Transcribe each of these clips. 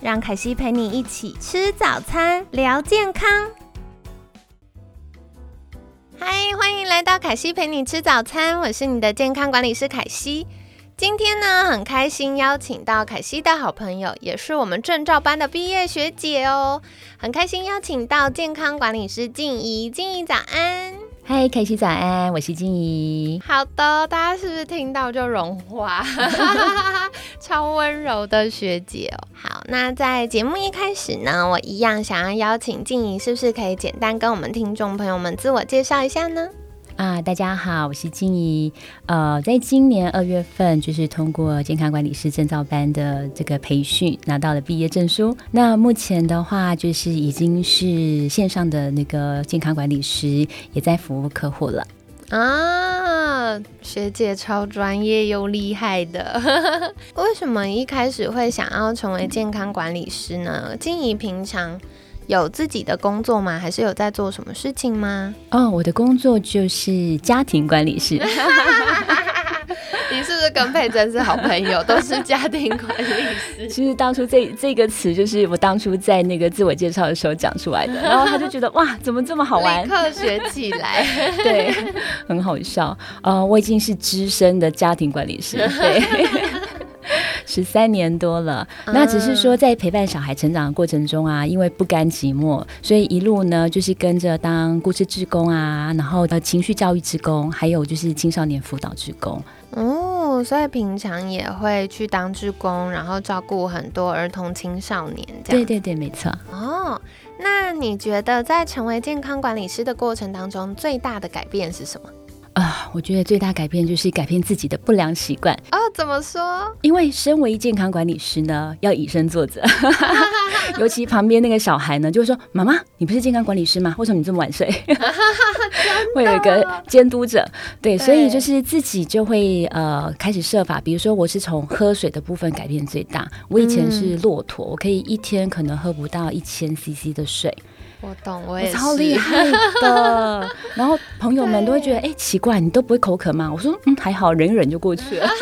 让凯西陪你一起吃早餐，聊健康。嗨，欢迎来到凯西陪你吃早餐，我是你的健康管理师凯西。今天呢，很开心邀请到凯西的好朋友，也是我们证照班的毕业学姐哦。很开心邀请到健康管理师静怡，静怡早安。嗨，凯西早安，我是静怡。好的，大家是不是听到就融化？超温柔的学姐哦。好，那在节目一开始呢，我一样想要邀请静怡，是不是可以简单跟我们听众朋友们自我介绍一下呢？啊，大家好，我是金怡。呃，在今年二月份，就是通过健康管理师证照班的这个培训，拿到了毕业证书。那目前的话，就是已经是线上的那个健康管理师，也在服务客户了。啊，学姐超专业又厉害的。为什么一开始会想要成为健康管理师呢？金怡平常。有自己的工作吗？还是有在做什么事情吗？哦，我的工作就是家庭管理师。你是不是跟佩珍是好朋友？都是家庭管理师。其 实当初这这个词就是我当初在那个自我介绍的时候讲出来的，然后他就觉得哇，怎么这么好玩？立刻学起来，对，很好笑。呃，我已经是资深的家庭管理师，对。十三年多了，那只是说在陪伴小孩成长的过程中啊，因为不甘寂寞，所以一路呢就是跟着当故事志工啊，然后呃情绪教育志工，还有就是青少年辅导志工。哦，所以平常也会去当志工，然后照顾很多儿童青少年这样。对对对，没错。哦，那你觉得在成为健康管理师的过程当中，最大的改变是什么？啊，我觉得最大改变就是改变自己的不良习惯哦。怎么说？因为身为健康管理师呢，要以身作则。尤其旁边那个小孩呢，就会说：“妈妈，你不是健康管理师吗？为什么你这么晚睡？” 会有一个监督者，对，所以就是自己就会呃开始设法。比如说，我是从喝水的部分改变最大。我以前是骆驼，我可以一天可能喝不到一千 CC 的水。我懂，我也超厉害的。然后朋友们都会觉得，哎，奇怪，你都不会口渴吗？我说，嗯，还好，忍一忍就过去了。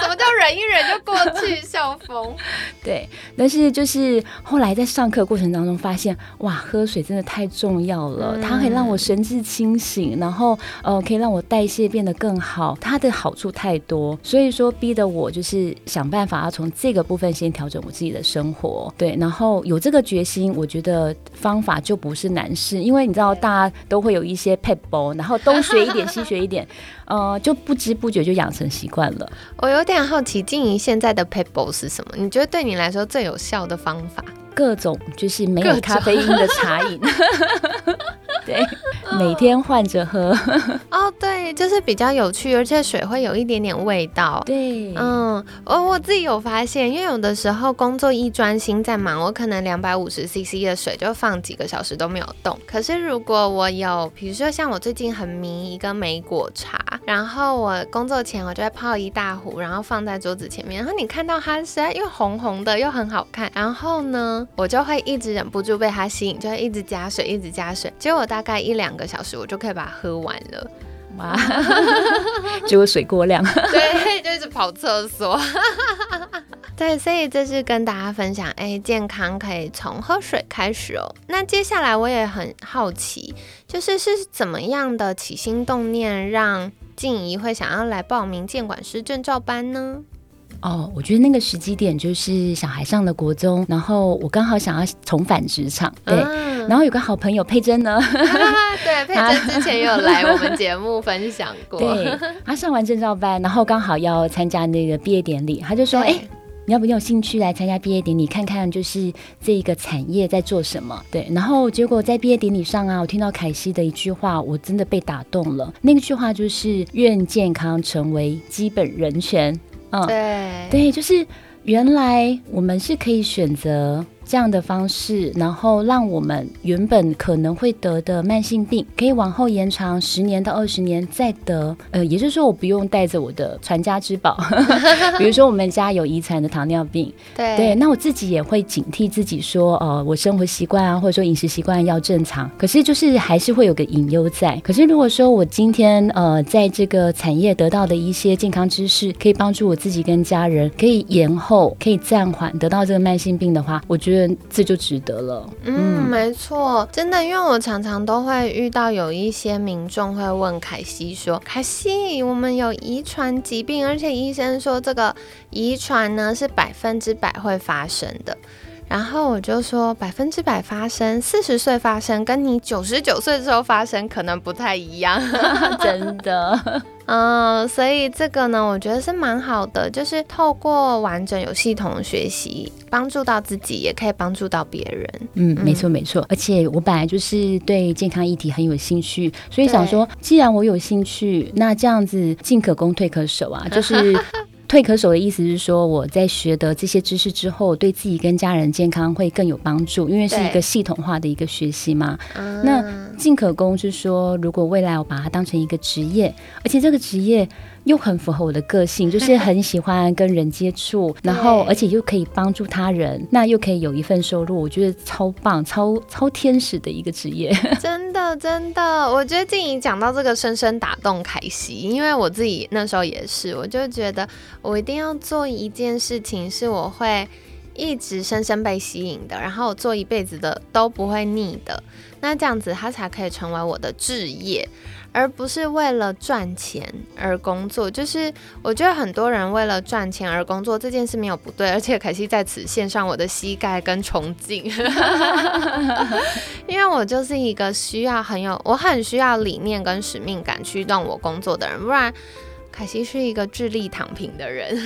什么叫忍一忍就过去？笑疯。对，但是就是后来在上课过程当中发现，哇，喝水真的太重要了。它可以让我神志清醒，然后呃，可以让我代谢变得更好。它的好处太多，所以说逼得我就是想办法要从这个部分先调整我自己的生活。对，然后有这个决心，我觉得方法就。不是难事，因为你知道，大家都会有一些 p e p 然后东学一点，西学一点，呃，就不知不觉就养成习惯了。我有点好奇，静怡现在的 p e p 是什么？你觉得对你来说最有效的方法？各种就是没有咖啡因的茶饮。对，每天换着喝 哦，对，就是比较有趣，而且水会有一点点味道。对，嗯，我我自己有发现，因为有的时候工作一专心在忙，我可能两百五十 CC 的水就放几个小时都没有动。可是如果我有，比如说像我最近很迷一个莓果茶，然后我工作前我就会泡一大壶，然后放在桌子前面，然后你看到它实在又红红的又很好看，然后呢，我就会一直忍不住被它吸引，就会一直加水，一直加水，结果。大概一两个小时，我就可以把它喝完了。哇，结果水过量，对，就一直跑厕所。对，所以这是跟大家分享，哎，健康可以从喝水开始哦。那接下来我也很好奇，就是是怎么样的起心动念，让静怡会想要来报名监管师证照班呢？哦，我觉得那个时机点就是小孩上了国中，然后我刚好想要重返职场，对，然后有个好朋友佩珍呢，对，佩珍之前有来我们节目分享过，对，她上完证照班，然后刚好要参加那个毕业典礼，他就说，哎，你要不你有兴趣来参加毕业典礼，看看就是这一个产业在做什么？对，然后结果在毕业典礼上啊，我听到凯西的一句话，我真的被打动了，那个句话就是愿健康成为基本人权。嗯，对。对，就是原来我们是可以选择这样的方式，然后让我们原本可能会得的慢性病，可以往后延长十年到二十年再得。呃，也就是说，我不用带着我的传家之宝，比如说我们家有遗传的糖尿病，对对，那我自己也会警惕自己说，呃，我生活习惯啊，或者说饮食习惯要正常。可是就是还是会有个隐忧在。可是如果说我今天呃在这个产业得到的一些健康知识，可以帮助我自己跟家人，可以延后，可以暂缓得到这个慢性病的话，我觉得这就值得了。嗯，没错，真的，因为我常常都会遇到有一些民众会问凯西说：“凯西，我们有遗传疾病，而且医生说这个遗传呢是百分之百会发生的。”然后我就说：“百分之百发生，四十岁发生，跟你九十九岁的时候发生可能不太一样。”真的。嗯，所以这个呢，我觉得是蛮好的，就是透过完整有系统的学习，帮助到自己，也可以帮助到别人。嗯，没错没错。而且我本来就是对健康议题很有兴趣，所以想说，既然我有兴趣，那这样子进可攻退可守啊，就是。退可守的意思是说，我在学得这些知识之后，对自己跟家人健康会更有帮助，因为是一个系统化的一个学习嘛。那进可攻是说，如果未来我把它当成一个职业，而且这个职业。又很符合我的个性，就是很喜欢跟人接触，然后而且又可以帮助他人，那又可以有一份收入，我觉得超棒、超超天使的一个职业。真的，真的，我觉得静怡讲到这个，深深打动凯西，因为我自己那时候也是，我就觉得我一定要做一件事情，是我会一直深深被吸引的，然后做一辈子的都不会腻的，那这样子它才可以成为我的置业。而不是为了赚钱而工作，就是我觉得很多人为了赚钱而工作这件事没有不对，而且可惜在此献上我的膝盖跟崇敬，因为我就是一个需要很有，我很需要理念跟使命感驱动我工作的人，不然凯西是一个智力躺平的人，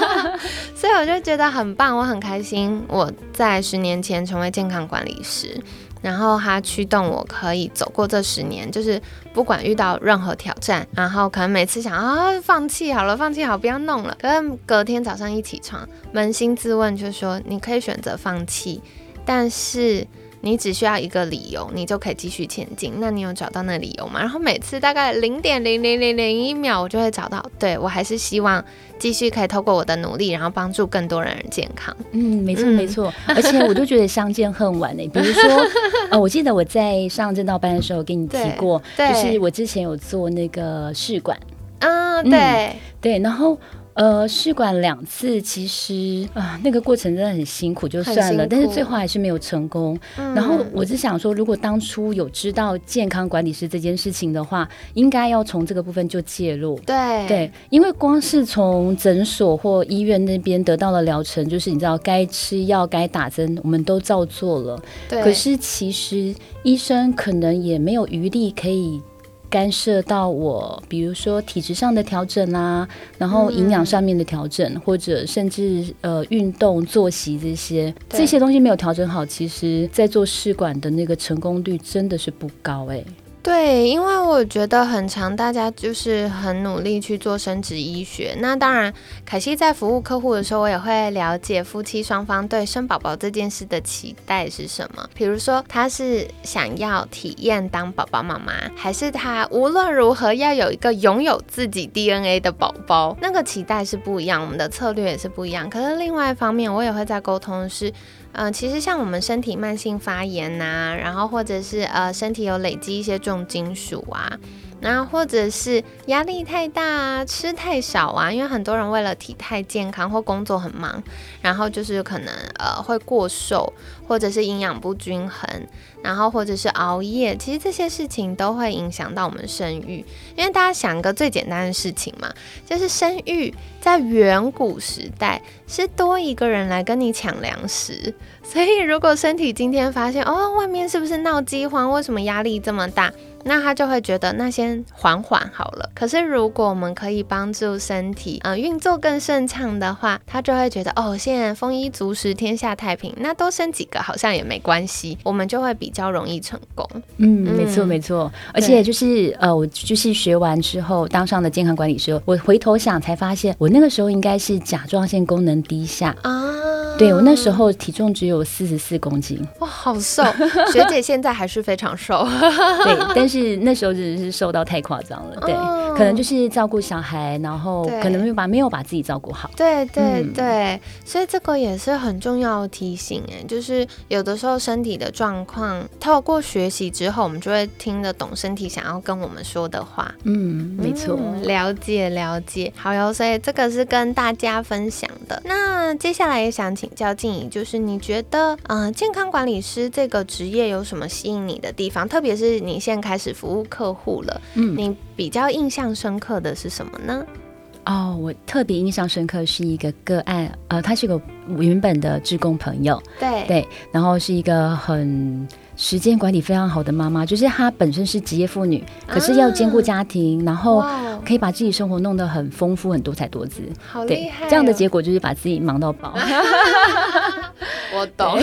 所以我就觉得很棒，我很开心我在十年前成为健康管理师。然后他驱动我可以走过这十年，就是不管遇到任何挑战，然后可能每次想啊放弃好了，放弃好不要弄了，可是隔天早上一起床，扪心自问，就说你可以选择放弃，但是。你只需要一个理由，你就可以继续前进。那你有找到那理由吗？然后每次大概零点零零零零一秒，我就会找到。对我还是希望继续可以透过我的努力，然后帮助更多人健康。嗯，没错没错。而且我就觉得相见恨晚呢。比如说，呃，我记得我在上正道班的时候给你提过，就是我之前有做那个试管。嗯，对对，然后。呃，试管两次，其实啊，那个过程真的很辛苦，就算了，但是最后还是没有成功。然后我是想说，如果当初有知道健康管理师这件事情的话，应该要从这个部分就介入。对对，因为光是从诊所或医院那边得到了疗程，就是你知道该吃药、该打针，我们都照做了。对。可是其实医生可能也没有余力可以。干涉到我，比如说体质上的调整啊，然后营养上面的调整，或者甚至呃运动、作息这些。这些东西没有调整好，其实在做试管的那个成功率真的是不高哎。对，因为我觉得很长，大家就是很努力去做生殖医学。那当然，凯西在服务客户的时候，我也会了解夫妻双方对生宝宝这件事的期待是什么。比如说，他是想要体验当宝宝妈妈，还是他无论如何要有一个拥有自己 DNA 的宝宝？那个期待是不一样，我们的策略也是不一样。可是另外一方面，我也会在沟通是。嗯，其实像我们身体慢性发炎呐，然后或者是呃身体有累积一些重金属啊。那或者是压力太大啊、吃太少啊，因为很多人为了体态健康或工作很忙，然后就是可能呃会过瘦，或者是营养不均衡，然后或者是熬夜，其实这些事情都会影响到我们生育。因为大家想一个最简单的事情嘛，就是生育在远古时代是多一个人来跟你抢粮食，所以如果身体今天发现哦，外面是不是闹饥荒？为什么压力这么大？那他就会觉得那先缓缓好了。可是如果我们可以帮助身体，嗯，运作更顺畅的话，他就会觉得哦，现在丰衣足食，天下太平，那多生几个好像也没关系，我们就会比较容易成功。嗯，没错没错。而且就是呃，我就是学完之后当上了健康管理师，我回头想才发现，我那个时候应该是甲状腺功能低下啊。对我那时候体重只有四十四公斤，哇，好瘦！学姐现在还是非常瘦，对，但是那时候真的是瘦到太夸张了，对，可能就是照顾小孩，然后可能没有把没有把自己照顾好，对对对，所以这个也是很重要的提醒哎，就是有的时候身体的状况，透过学习之后，我们就会听得懂身体想要跟我们说的话，嗯，没错，了解了解，好哟，所以这个是跟大家分享的，那接下来也想请教静怡，就是你觉得，嗯，健康管理师这个职业有什么吸引你的地方？特别是你现在开始服务客户了，嗯，你比较印象深刻的是什么呢？哦，我特别印象深刻是一个个案，呃，他是个原本的职工朋友，对对，然后是一个很时间管理非常好的妈妈，就是她本身是职业妇女，可是要兼顾家庭，然后可以把自己生活弄得很丰富、很多彩多姿，好厉害！这样的结果就是把自己忙到爆。我懂。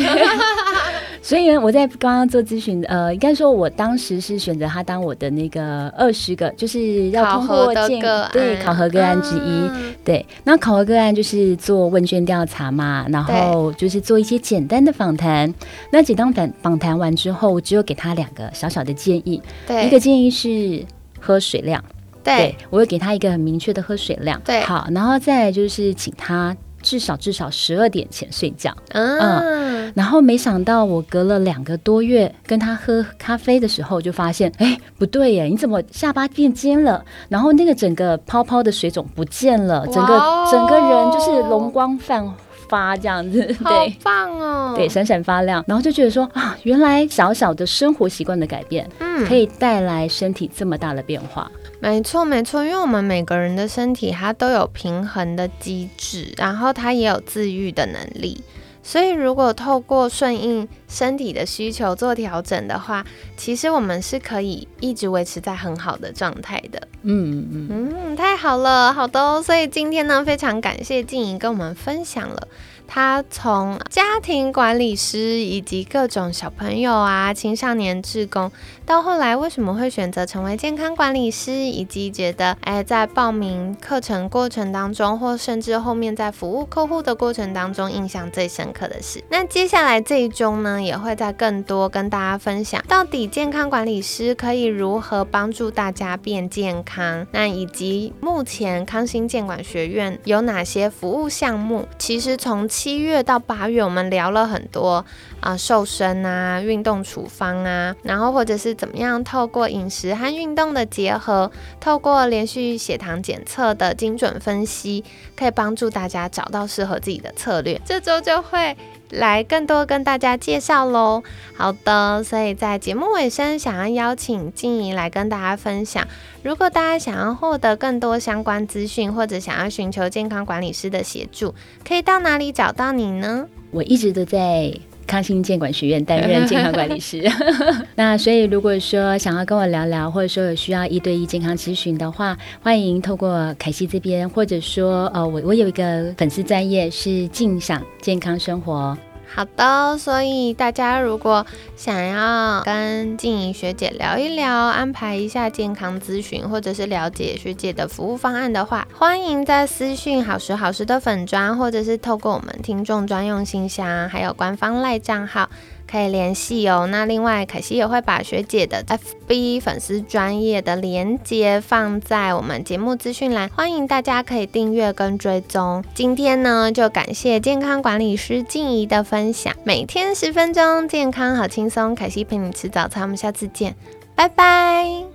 所以呢，我在刚刚做咨询，呃，应该说，我当时是选择他当我的那个二十个，就是要通过建对考核个案之一。对，那考核个案就是做问卷调查嘛，然后就是做一些简单的访谈。那简单访访谈完之后，我只有给他两个小小的建议。对，一个建议是喝水量。对，我会给他一个很明确的喝水量。对，好，然后再就是请他。至少至少十二点前睡觉，嗯，然后没想到我隔了两个多月跟他喝咖啡的时候，就发现，哎，不对耶，你怎么下巴变尖了？然后那个整个泡泡的水肿不见了，整个整个人就是容光焕发这样子，好棒哦，对，闪闪发亮。然后就觉得说啊，原来小小的生活习惯的改变，嗯，可以带来身体这么大的变化。没错，没错，因为我们每个人的身体它都有平衡的机制，然后它也有自愈的能力，所以如果透过顺应身体的需求做调整的话，其实我们是可以一直维持在很好的状态的。嗯嗯嗯，太好了，好的，所以今天呢，非常感谢静怡跟我们分享了。他从家庭管理师以及各种小朋友啊、青少年志工，到后来为什么会选择成为健康管理师，以及觉得哎，在报名课程过程当中，或甚至后面在服务客户的过程当中，印象最深刻的是，那接下来这一周呢，也会在更多跟大家分享，到底健康管理师可以如何帮助大家变健康，那以及目前康心健管学院有哪些服务项目，其实从七月到八月，我们聊了很多啊，瘦身啊，运动处方啊，然后或者是怎么样透过饮食和运动的结合，透过连续血糖检测的精准分析，可以帮助大家找到适合自己的策略。这周就会来更多跟大家介绍喽。好的，所以在节目尾声，想要邀请静怡来跟大家分享。如果大家想要获得更多相关资讯，或者想要寻求健康管理师的协助，可以到哪里找到你呢？我一直都在康心健管学院担 任健康管理师。那所以如果说想要跟我聊聊，或者说有需要一对一健康咨询的话，欢迎透过凯西这边，或者说呃，我我有一个粉丝专业是静享健康生活。好的，所以大家如果想要跟静怡学姐聊一聊，安排一下健康咨询，或者是了解学姐的服务方案的话，欢迎在私讯好时好时的粉砖，或者是透过我们听众专用信箱，还有官方赖账号。可以联系哦。那另外，凯西也会把学姐的 FB 粉丝专业的连接放在我们节目资讯栏，欢迎大家可以订阅跟追踪。今天呢，就感谢健康管理师静怡的分享，每天十分钟，健康好轻松。凯西陪你吃早餐，我们下次见，拜拜。